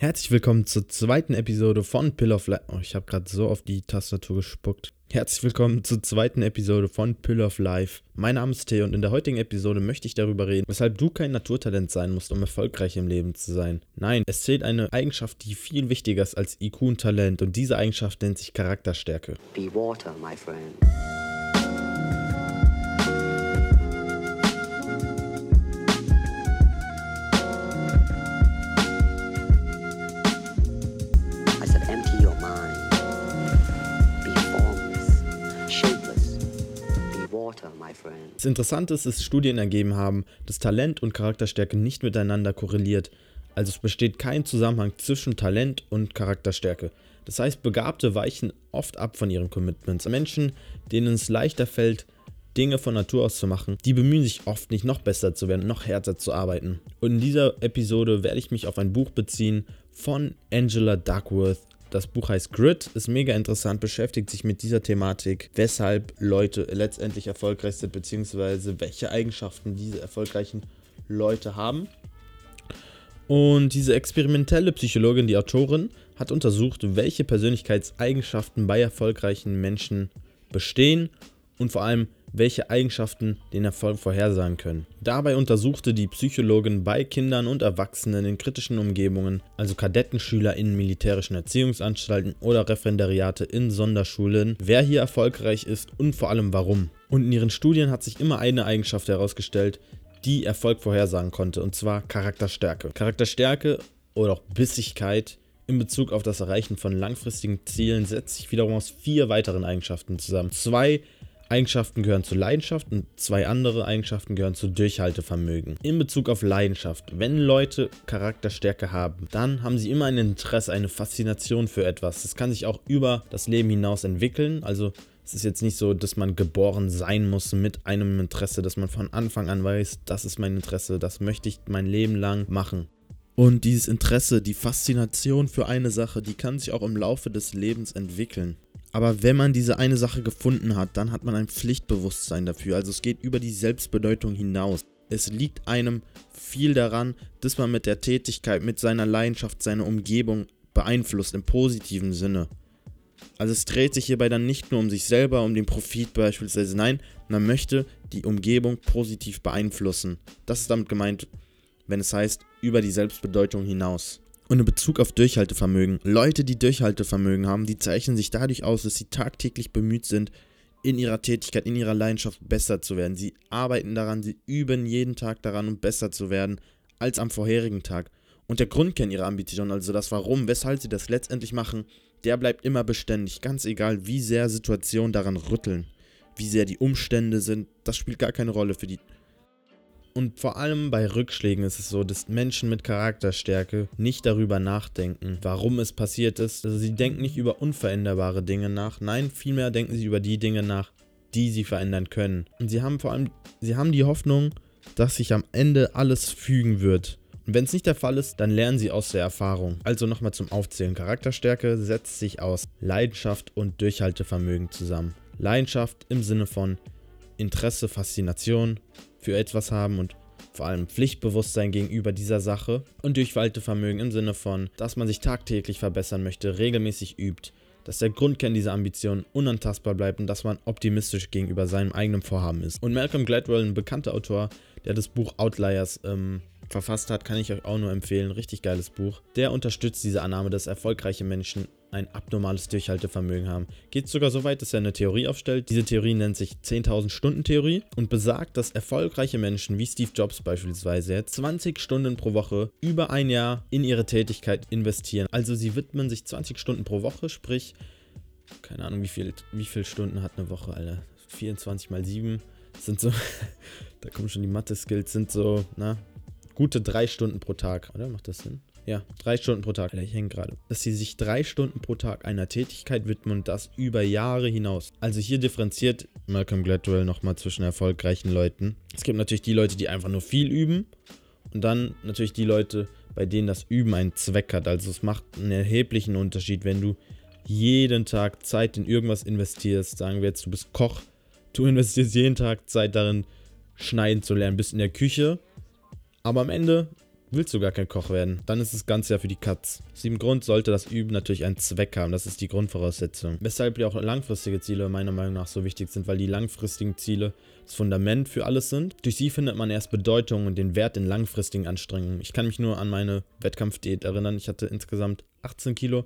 Herzlich willkommen zur zweiten Episode von Pill of Life. Oh, ich habe gerade so auf die Tastatur gespuckt. Herzlich willkommen zur zweiten Episode von Pill of Life. Mein Name ist Theo und in der heutigen Episode möchte ich darüber reden, weshalb du kein Naturtalent sein musst, um erfolgreich im Leben zu sein. Nein, es zählt eine Eigenschaft, die viel wichtiger ist als IQ und Talent und diese Eigenschaft nennt sich Charakterstärke. Be water, my friend. Das Interessante ist, dass Studien ergeben haben, dass Talent und Charakterstärke nicht miteinander korreliert. Also es besteht kein Zusammenhang zwischen Talent und Charakterstärke. Das heißt, Begabte weichen oft ab von ihren Commitments. Menschen, denen es leichter fällt, Dinge von Natur aus zu machen, die bemühen sich oft nicht noch besser zu werden, noch härter zu arbeiten. Und in dieser Episode werde ich mich auf ein Buch beziehen von Angela Duckworth. Das Buch heißt Grit, ist mega interessant, beschäftigt sich mit dieser Thematik, weshalb Leute letztendlich erfolgreich sind, beziehungsweise welche Eigenschaften diese erfolgreichen Leute haben. Und diese experimentelle Psychologin, die Autorin, hat untersucht, welche Persönlichkeitseigenschaften bei erfolgreichen Menschen bestehen und vor allem, welche Eigenschaften den Erfolg vorhersagen können. Dabei untersuchte die Psychologin bei Kindern und Erwachsenen in kritischen Umgebungen, also Kadettenschüler in militärischen Erziehungsanstalten oder Referendariate in Sonderschulen, wer hier erfolgreich ist und vor allem warum. Und in ihren Studien hat sich immer eine Eigenschaft herausgestellt, die Erfolg vorhersagen konnte, und zwar Charakterstärke. Charakterstärke oder auch Bissigkeit in Bezug auf das Erreichen von langfristigen Zielen setzt sich wiederum aus vier weiteren Eigenschaften zusammen. Zwei Eigenschaften gehören zu Leidenschaft und zwei andere Eigenschaften gehören zu Durchhaltevermögen. In Bezug auf Leidenschaft, wenn Leute Charakterstärke haben, dann haben sie immer ein Interesse, eine Faszination für etwas. Das kann sich auch über das Leben hinaus entwickeln. Also es ist jetzt nicht so, dass man geboren sein muss mit einem Interesse, dass man von Anfang an weiß, das ist mein Interesse, das möchte ich mein Leben lang machen. Und dieses Interesse, die Faszination für eine Sache, die kann sich auch im Laufe des Lebens entwickeln. Aber wenn man diese eine Sache gefunden hat, dann hat man ein Pflichtbewusstsein dafür. Also es geht über die Selbstbedeutung hinaus. Es liegt einem viel daran, dass man mit der Tätigkeit, mit seiner Leidenschaft seine Umgebung beeinflusst im positiven Sinne. Also es dreht sich hierbei dann nicht nur um sich selber, um den Profit beispielsweise. Nein, man möchte die Umgebung positiv beeinflussen. Das ist damit gemeint, wenn es heißt, über die Selbstbedeutung hinaus. Und in Bezug auf Durchhaltevermögen. Leute, die Durchhaltevermögen haben, die zeichnen sich dadurch aus, dass sie tagtäglich bemüht sind, in ihrer Tätigkeit, in ihrer Leidenschaft besser zu werden. Sie arbeiten daran, sie üben jeden Tag daran, um besser zu werden als am vorherigen Tag. Und der Grundkern ihrer Ambition, also das Warum, weshalb sie das letztendlich machen, der bleibt immer beständig, ganz egal, wie sehr Situationen daran rütteln, wie sehr die Umstände sind, das spielt gar keine Rolle für die. Und vor allem bei Rückschlägen ist es so, dass Menschen mit Charakterstärke nicht darüber nachdenken, warum es passiert ist. Also sie denken nicht über unveränderbare Dinge nach, nein, vielmehr denken sie über die Dinge nach, die sie verändern können. Und sie haben vor allem, sie haben die Hoffnung, dass sich am Ende alles fügen wird. Und wenn es nicht der Fall ist, dann lernen sie aus der Erfahrung. Also nochmal zum Aufzählen. Charakterstärke setzt sich aus Leidenschaft und Durchhaltevermögen zusammen. Leidenschaft im Sinne von Interesse, Faszination für etwas haben und vor allem Pflichtbewusstsein gegenüber dieser Sache und Durchhaltevermögen im Sinne von, dass man sich tagtäglich verbessern möchte, regelmäßig übt, dass der Grundkern dieser Ambition unantastbar bleibt und dass man optimistisch gegenüber seinem eigenen Vorhaben ist. Und Malcolm Gladwell, ein bekannter Autor, der das Buch Outliers ähm, verfasst hat, kann ich euch auch nur empfehlen. Richtig geiles Buch. Der unterstützt diese Annahme, dass erfolgreiche Menschen ein abnormales Durchhaltevermögen haben. Geht sogar so weit, dass er eine Theorie aufstellt. Diese Theorie nennt sich 10.000 Stunden Theorie und besagt, dass erfolgreiche Menschen wie Steve Jobs beispielsweise 20 Stunden pro Woche über ein Jahr in ihre Tätigkeit investieren. Also sie widmen sich 20 Stunden pro Woche, sprich, keine Ahnung, wie viel, wie viele Stunden hat eine Woche, Alter. 24 mal 7 sind so, da kommen schon die Mathe-Skills, sind so, na, gute drei Stunden pro Tag, oder? Macht das Sinn? Ja, drei Stunden pro Tag. Ich hänge gerade. Dass sie sich drei Stunden pro Tag einer Tätigkeit widmen und das über Jahre hinaus. Also hier differenziert Malcolm Gladwell nochmal zwischen erfolgreichen Leuten. Es gibt natürlich die Leute, die einfach nur viel üben. Und dann natürlich die Leute, bei denen das Üben einen Zweck hat. Also es macht einen erheblichen Unterschied, wenn du jeden Tag Zeit in irgendwas investierst. Sagen wir jetzt, du bist Koch. Du investierst jeden Tag Zeit darin, schneiden zu lernen, bist in der Küche. Aber am Ende willst du gar kein Koch werden. Dann ist das Ganze ja für die Katz. Aus dem Grund sollte das Üben natürlich einen Zweck haben. Das ist die Grundvoraussetzung. Weshalb ja auch langfristige Ziele meiner Meinung nach so wichtig sind, weil die langfristigen Ziele das Fundament für alles sind. Durch sie findet man erst Bedeutung und den Wert in langfristigen Anstrengungen. Ich kann mich nur an meine Wettkampfdiät erinnern. Ich hatte insgesamt 18 Kilo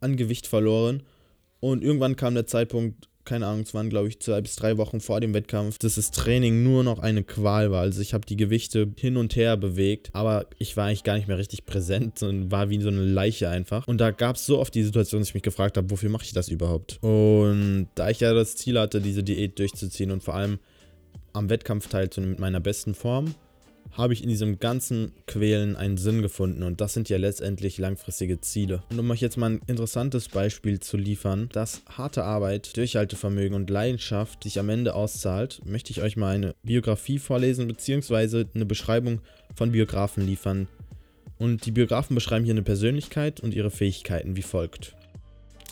an Gewicht verloren. Und irgendwann kam der Zeitpunkt, keine Ahnung, es waren glaube ich zwei bis drei Wochen vor dem Wettkampf, dass das Training nur noch eine Qual war. Also ich habe die Gewichte hin und her bewegt, aber ich war eigentlich gar nicht mehr richtig präsent und war wie so eine Leiche einfach. Und da gab es so oft die Situation, dass ich mich gefragt habe, wofür mache ich das überhaupt? Und da ich ja das Ziel hatte, diese Diät durchzuziehen und vor allem am Wettkampf teilzunehmen mit meiner besten Form, habe ich in diesem ganzen Quälen einen Sinn gefunden und das sind ja letztendlich langfristige Ziele. Und um euch jetzt mal ein interessantes Beispiel zu liefern, dass harte Arbeit, Durchhaltevermögen und Leidenschaft sich am Ende auszahlt, möchte ich euch mal eine Biografie vorlesen bzw. eine Beschreibung von Biografen liefern. Und die Biografen beschreiben hier eine Persönlichkeit und ihre Fähigkeiten wie folgt.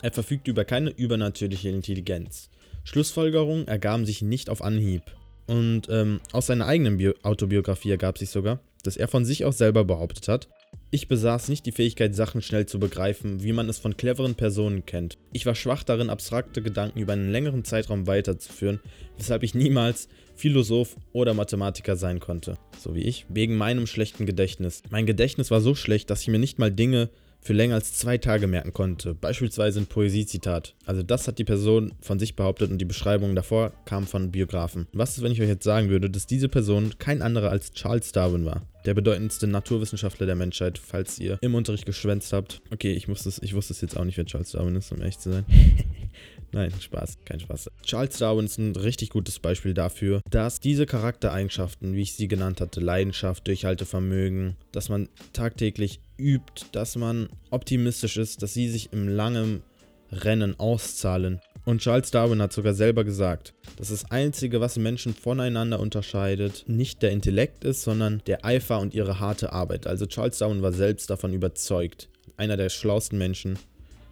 Er verfügt über keine übernatürliche Intelligenz. Schlussfolgerungen ergaben sich nicht auf Anhieb. Und ähm, aus seiner eigenen Bio Autobiografie ergab sich sogar, dass er von sich aus selber behauptet hat, ich besaß nicht die Fähigkeit, Sachen schnell zu begreifen, wie man es von cleveren Personen kennt. Ich war schwach darin, abstrakte Gedanken über einen längeren Zeitraum weiterzuführen, weshalb ich niemals Philosoph oder Mathematiker sein konnte. So wie ich, wegen meinem schlechten Gedächtnis. Mein Gedächtnis war so schlecht, dass ich mir nicht mal Dinge für länger als zwei Tage merken konnte. Beispielsweise ein Poesiezitat. Also das hat die Person von sich behauptet und die Beschreibung davor kam von Biografen. Was ist, wenn ich euch jetzt sagen würde, dass diese Person kein anderer als Charles Darwin war? Der bedeutendste Naturwissenschaftler der Menschheit, falls ihr im Unterricht geschwänzt habt. Okay, ich, muss das, ich wusste es jetzt auch nicht, wer Charles Darwin ist, um ehrlich zu sein. Nein, Spaß, kein Spaß. Charles Darwin ist ein richtig gutes Beispiel dafür, dass diese Charaktereigenschaften, wie ich sie genannt hatte, Leidenschaft, Durchhaltevermögen, dass man tagtäglich übt, dass man optimistisch ist, dass sie sich im langen Rennen auszahlen. Und Charles Darwin hat sogar selber gesagt, dass das Einzige, was Menschen voneinander unterscheidet, nicht der Intellekt ist, sondern der Eifer und ihre harte Arbeit. Also Charles Darwin war selbst davon überzeugt. Einer der schlauesten Menschen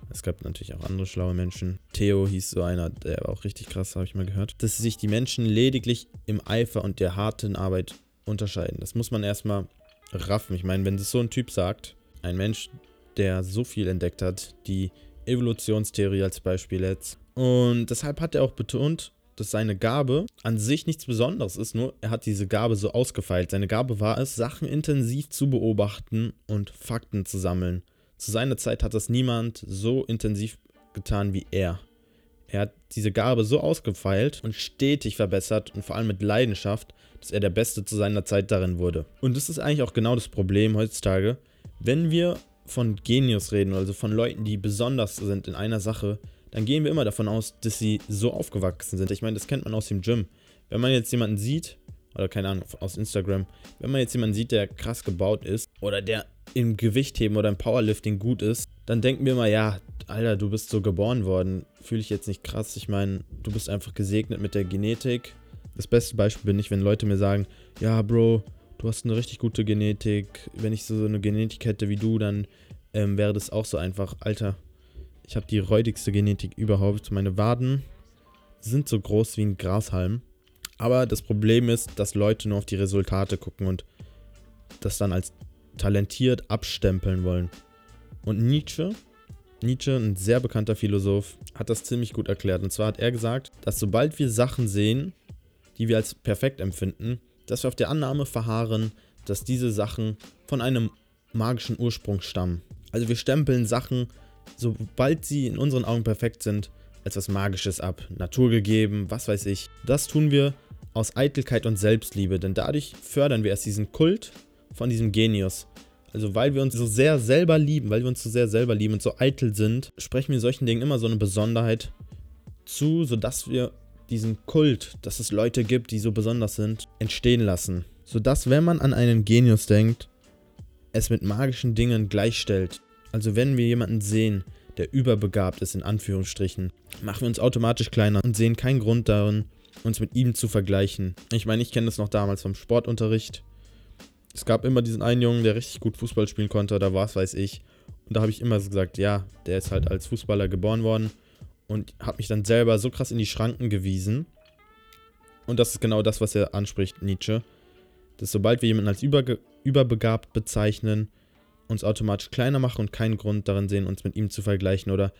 es gab natürlich auch andere schlaue Menschen. Theo hieß so einer, der war auch richtig krass, habe ich mal gehört. Dass sich die Menschen lediglich im Eifer und der harten Arbeit unterscheiden. Das muss man erstmal raffen. Ich meine, wenn es so ein Typ sagt, ein Mensch, der so viel entdeckt hat, die Evolutionstheorie als Beispiel jetzt. Und deshalb hat er auch betont, dass seine Gabe an sich nichts Besonderes ist, nur er hat diese Gabe so ausgefeilt. Seine Gabe war es, Sachen intensiv zu beobachten und Fakten zu sammeln. Zu seiner Zeit hat das niemand so intensiv getan wie er. Er hat diese Gabe so ausgefeilt und stetig verbessert und vor allem mit Leidenschaft, dass er der Beste zu seiner Zeit darin wurde. Und das ist eigentlich auch genau das Problem heutzutage. Wenn wir von Genius reden, also von Leuten, die besonders sind in einer Sache, dann gehen wir immer davon aus, dass sie so aufgewachsen sind. Ich meine, das kennt man aus dem Gym. Wenn man jetzt jemanden sieht, oder keine Ahnung, aus Instagram, wenn man jetzt jemanden sieht, der krass gebaut ist oder der im Gewichtheben oder im Powerlifting gut ist, dann denken wir mal, ja, Alter, du bist so geboren worden. Fühle ich jetzt nicht krass. Ich meine, du bist einfach gesegnet mit der Genetik. Das beste Beispiel bin ich, wenn Leute mir sagen, ja, Bro, du hast eine richtig gute Genetik. Wenn ich so eine Genetik hätte wie du, dann ähm, wäre das auch so einfach. Alter, ich habe die räudigste Genetik überhaupt. Meine Waden sind so groß wie ein Grashalm. Aber das Problem ist, dass Leute nur auf die Resultate gucken und das dann als talentiert abstempeln wollen. Und Nietzsche, Nietzsche, ein sehr bekannter Philosoph, hat das ziemlich gut erklärt. Und zwar hat er gesagt, dass sobald wir Sachen sehen, die wir als perfekt empfinden, dass wir auf der Annahme verharren, dass diese Sachen von einem magischen Ursprung stammen. Also wir stempeln Sachen, sobald sie in unseren Augen perfekt sind, als was Magisches ab, naturgegeben, was weiß ich. Das tun wir aus Eitelkeit und Selbstliebe, denn dadurch fördern wir erst diesen Kult von diesem Genius. Also weil wir uns so sehr selber lieben, weil wir uns so sehr selber lieben und so eitel sind, sprechen wir solchen Dingen immer so eine Besonderheit zu, sodass wir diesen Kult, dass es Leute gibt, die so besonders sind, entstehen lassen. Sodass, wenn man an einen Genius denkt, es mit magischen Dingen gleichstellt. Also wenn wir jemanden sehen, der überbegabt ist, in Anführungsstrichen, machen wir uns automatisch kleiner und sehen keinen Grund darin, uns mit ihm zu vergleichen. Ich meine, ich kenne das noch damals vom Sportunterricht es gab immer diesen einen Jungen, der richtig gut Fußball spielen konnte, da war es, weiß ich. Und da habe ich immer gesagt, ja, der ist halt als Fußballer geboren worden und habe mich dann selber so krass in die Schranken gewiesen. Und das ist genau das, was er anspricht, Nietzsche. Dass sobald wir jemanden als überge überbegabt bezeichnen, uns automatisch kleiner machen und keinen Grund darin sehen, uns mit ihm zu vergleichen oder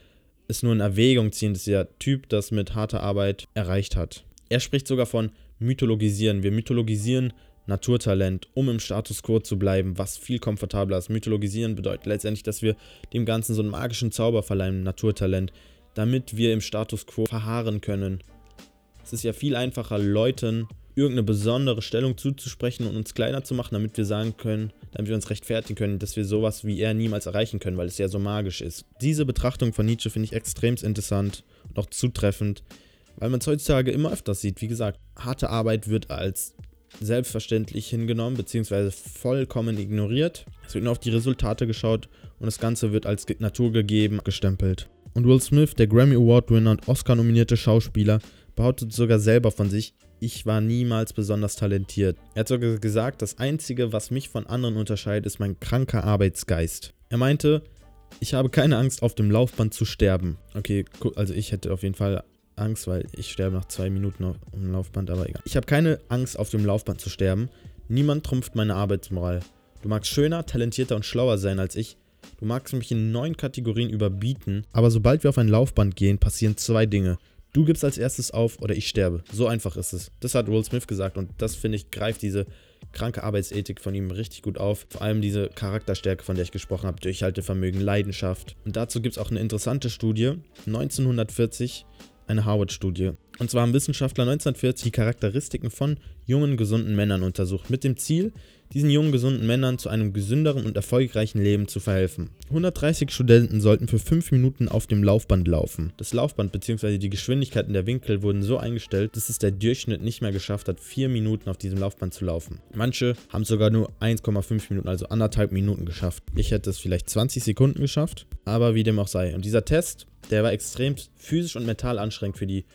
es nur in Erwägung ziehen, dass der Typ das mit harter Arbeit erreicht hat. Er spricht sogar von mythologisieren. Wir mythologisieren Naturtalent, um im Status quo zu bleiben, was viel komfortabler ist. Mythologisieren bedeutet letztendlich, dass wir dem Ganzen so einen magischen Zauber verleihen, Naturtalent, damit wir im Status quo verharren können. Es ist ja viel einfacher, Leuten irgendeine besondere Stellung zuzusprechen und uns kleiner zu machen, damit wir sagen können, damit wir uns rechtfertigen können, dass wir sowas wie er niemals erreichen können, weil es ja so magisch ist. Diese Betrachtung von Nietzsche finde ich extrem interessant und auch zutreffend, weil man es heutzutage immer öfters sieht. Wie gesagt, harte Arbeit wird als selbstverständlich hingenommen bzw. vollkommen ignoriert. Es wird nur auf die Resultate geschaut und das Ganze wird als naturgegeben gestempelt. Und Will Smith, der Grammy Award-Winner und Oscar-nominierte Schauspieler, behauptet sogar selber von sich, ich war niemals besonders talentiert. Er hat sogar gesagt, das Einzige, was mich von anderen unterscheidet, ist mein kranker Arbeitsgeist. Er meinte, ich habe keine Angst, auf dem Laufband zu sterben. Okay, also ich hätte auf jeden Fall Angst, weil ich sterbe nach zwei Minuten auf dem Laufband, aber egal. Ich habe keine Angst, auf dem Laufband zu sterben. Niemand trumpft meine Arbeitsmoral. Du magst schöner, talentierter und schlauer sein als ich. Du magst mich in neun Kategorien überbieten, aber sobald wir auf ein Laufband gehen, passieren zwei Dinge. Du gibst als erstes auf oder ich sterbe. So einfach ist es. Das hat Will Smith gesagt und das finde ich greift diese kranke Arbeitsethik von ihm richtig gut auf. Vor allem diese Charakterstärke, von der ich gesprochen habe, Durchhaltevermögen, Leidenschaft. Und dazu gibt es auch eine interessante Studie. 1940 eine Harvard-Studie. Und zwar haben Wissenschaftler 1940 die Charakteristiken von jungen, gesunden Männern untersucht, mit dem Ziel, diesen jungen, gesunden Männern zu einem gesünderen und erfolgreichen Leben zu verhelfen. 130 Studenten sollten für 5 Minuten auf dem Laufband laufen. Das Laufband bzw. die Geschwindigkeiten der Winkel wurden so eingestellt, dass es der Durchschnitt nicht mehr geschafft hat, 4 Minuten auf diesem Laufband zu laufen. Manche haben sogar nur 1,5 Minuten, also anderthalb Minuten geschafft. Ich hätte es vielleicht 20 Sekunden geschafft, aber wie dem auch sei. Und dieser Test, der war extrem physisch und mental anstrengend für die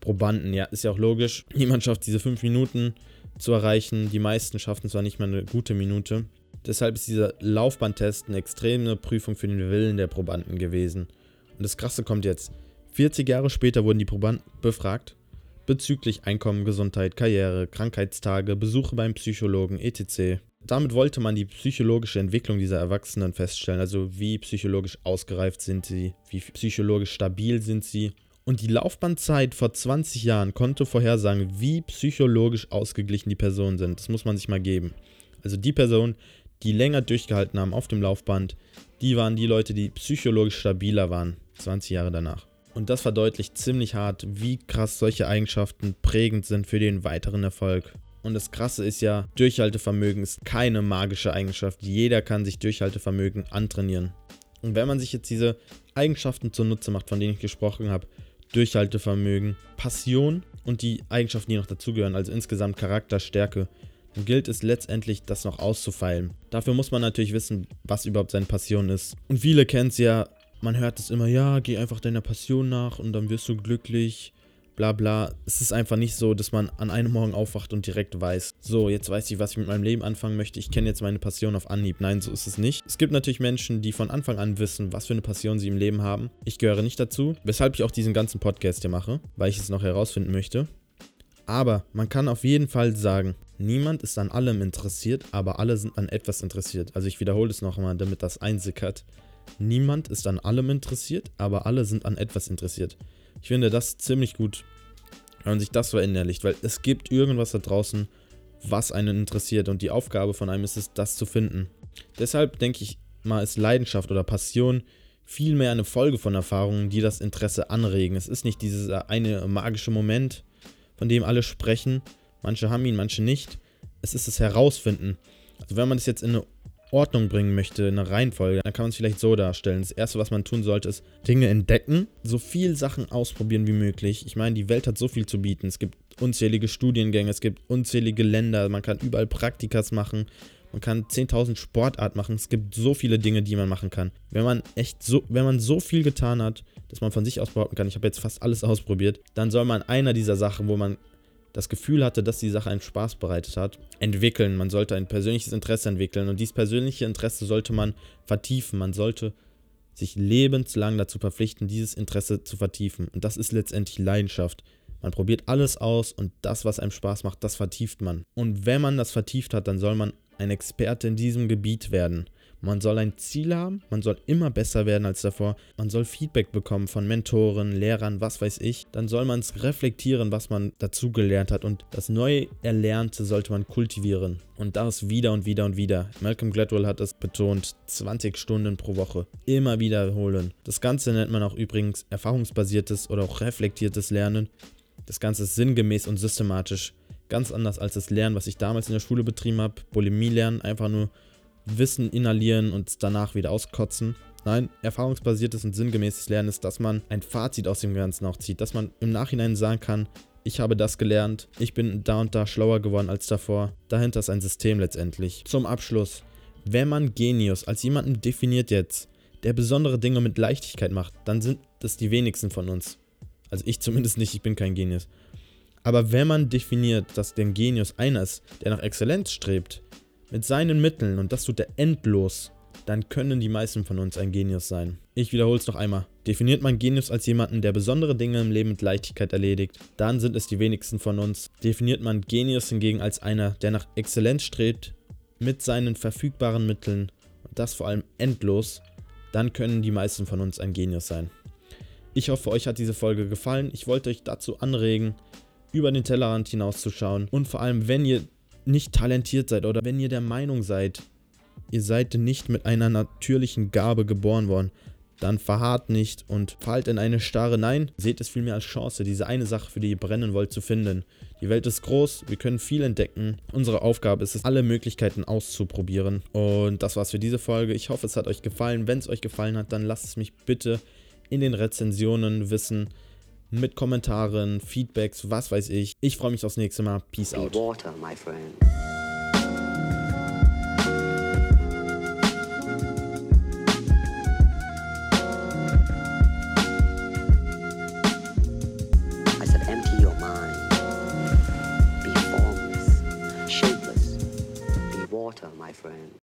Probanden. Ja, ist ja auch logisch. Niemand schafft diese 5 Minuten zu erreichen. Die meisten schaffen zwar nicht mal eine gute Minute. Deshalb ist dieser Laufbahntest eine extreme Prüfung für den Willen der Probanden gewesen. Und das Krasse kommt jetzt. 40 Jahre später wurden die Probanden befragt bezüglich Einkommen, Gesundheit, Karriere, Krankheitstage, Besuche beim Psychologen, etc. Damit wollte man die psychologische Entwicklung dieser Erwachsenen feststellen, also wie psychologisch ausgereift sind sie, wie psychologisch stabil sind sie und die Laufbahnzeit vor 20 Jahren konnte vorhersagen, wie psychologisch ausgeglichen die Personen sind. Das muss man sich mal geben. Also die Personen, die länger durchgehalten haben auf dem Laufband, die waren die Leute, die psychologisch stabiler waren, 20 Jahre danach. Und das verdeutlicht ziemlich hart, wie krass solche Eigenschaften prägend sind für den weiteren Erfolg. Und das Krasse ist ja, Durchhaltevermögen ist keine magische Eigenschaft. Jeder kann sich Durchhaltevermögen antrainieren. Und wenn man sich jetzt diese Eigenschaften zunutze macht, von denen ich gesprochen habe, Durchhaltevermögen, Passion und die Eigenschaften, die noch dazugehören, also insgesamt Charakterstärke, dann gilt es letztendlich, das noch auszufeilen. Dafür muss man natürlich wissen, was überhaupt seine Passion ist. Und viele kennen es ja, man hört es immer, ja, geh einfach deiner Passion nach und dann wirst du glücklich bla bla. Es ist einfach nicht so, dass man an einem Morgen aufwacht und direkt weiß, so, jetzt weiß ich, was ich mit meinem Leben anfangen möchte. Ich kenne jetzt meine Passion auf Anhieb. Nein, so ist es nicht. Es gibt natürlich Menschen, die von Anfang an wissen, was für eine Passion sie im Leben haben. Ich gehöre nicht dazu, weshalb ich auch diesen ganzen Podcast hier mache, weil ich es noch herausfinden möchte. Aber man kann auf jeden Fall sagen, niemand ist an allem interessiert, aber alle sind an etwas interessiert. Also ich wiederhole es nochmal, damit das einsickert. Niemand ist an allem interessiert, aber alle sind an etwas interessiert. Ich finde das ziemlich gut, wenn man sich das verinnerlicht, weil es gibt irgendwas da draußen, was einen interessiert und die Aufgabe von einem ist es, das zu finden. Deshalb denke ich mal, ist Leidenschaft oder Passion vielmehr eine Folge von Erfahrungen, die das Interesse anregen. Es ist nicht dieser eine magische Moment, von dem alle sprechen. Manche haben ihn, manche nicht. Es ist das Herausfinden. Also wenn man das jetzt in eine Ordnung bringen möchte, eine Reihenfolge, dann kann man es vielleicht so darstellen. Das erste, was man tun sollte, ist Dinge entdecken, so viel Sachen ausprobieren wie möglich. Ich meine, die Welt hat so viel zu bieten. Es gibt unzählige Studiengänge, es gibt unzählige Länder, man kann überall Praktikas machen, man kann 10.000 Sportarten machen. Es gibt so viele Dinge, die man machen kann. Wenn man echt so, wenn man so viel getan hat, dass man von sich aus behaupten kann, ich habe jetzt fast alles ausprobiert, dann soll man einer dieser Sachen, wo man das Gefühl hatte, dass die Sache einen Spaß bereitet hat, entwickeln. Man sollte ein persönliches Interesse entwickeln und dieses persönliche Interesse sollte man vertiefen. Man sollte sich lebenslang dazu verpflichten, dieses Interesse zu vertiefen. Und das ist letztendlich Leidenschaft. Man probiert alles aus und das, was einem Spaß macht, das vertieft man. Und wenn man das vertieft hat, dann soll man ein Experte in diesem Gebiet werden. Man soll ein Ziel haben, man soll immer besser werden als davor, man soll Feedback bekommen von Mentoren, Lehrern, was weiß ich. Dann soll man es reflektieren, was man dazu gelernt hat und das neu Erlernte sollte man kultivieren. Und das wieder und wieder und wieder. Malcolm Gladwell hat es betont, 20 Stunden pro Woche. Immer wiederholen. Das Ganze nennt man auch übrigens erfahrungsbasiertes oder auch reflektiertes Lernen. Das Ganze ist sinngemäß und systematisch. Ganz anders als das Lernen, was ich damals in der Schule betrieben habe. Bulimie lernen, einfach nur Wissen inhalieren und danach wieder auskotzen. Nein, erfahrungsbasiertes und sinngemäßes Lernen ist, dass man ein Fazit aus dem Ganzen auch zieht, dass man im Nachhinein sagen kann, ich habe das gelernt, ich bin da und da schlauer geworden als davor. Dahinter ist ein System letztendlich. Zum Abschluss, wenn man Genius als jemanden definiert jetzt, der besondere Dinge mit Leichtigkeit macht, dann sind es die wenigsten von uns. Also ich zumindest nicht, ich bin kein Genius. Aber wenn man definiert, dass der Genius einer ist, der nach Exzellenz strebt, mit seinen Mitteln, und das tut er endlos, dann können die meisten von uns ein Genius sein. Ich wiederhole es noch einmal. Definiert man Genius als jemanden, der besondere Dinge im Leben mit Leichtigkeit erledigt, dann sind es die wenigsten von uns. Definiert man Genius hingegen als einer, der nach Exzellenz strebt, mit seinen verfügbaren Mitteln, und das vor allem endlos, dann können die meisten von uns ein Genius sein. Ich hoffe, euch hat diese Folge gefallen. Ich wollte euch dazu anregen, über den Tellerrand hinauszuschauen und vor allem, wenn ihr nicht talentiert seid oder wenn ihr der Meinung seid, ihr seid nicht mit einer natürlichen Gabe geboren worden, dann verharrt nicht und fallt in eine starre Nein. Seht es vielmehr als Chance, diese eine Sache, für die ihr brennen wollt, zu finden. Die Welt ist groß, wir können viel entdecken. Unsere Aufgabe ist es, alle Möglichkeiten auszuprobieren. Und das war's für diese Folge. Ich hoffe, es hat euch gefallen. Wenn es euch gefallen hat, dann lasst es mich bitte in den Rezensionen wissen. Mit Kommentaren, Feedbacks, was weiß ich. Ich freue mich aufs nächste Mal. Peace out. water, my friend. I said, empty your mind. Be formless, shapeless. Be water, my friend.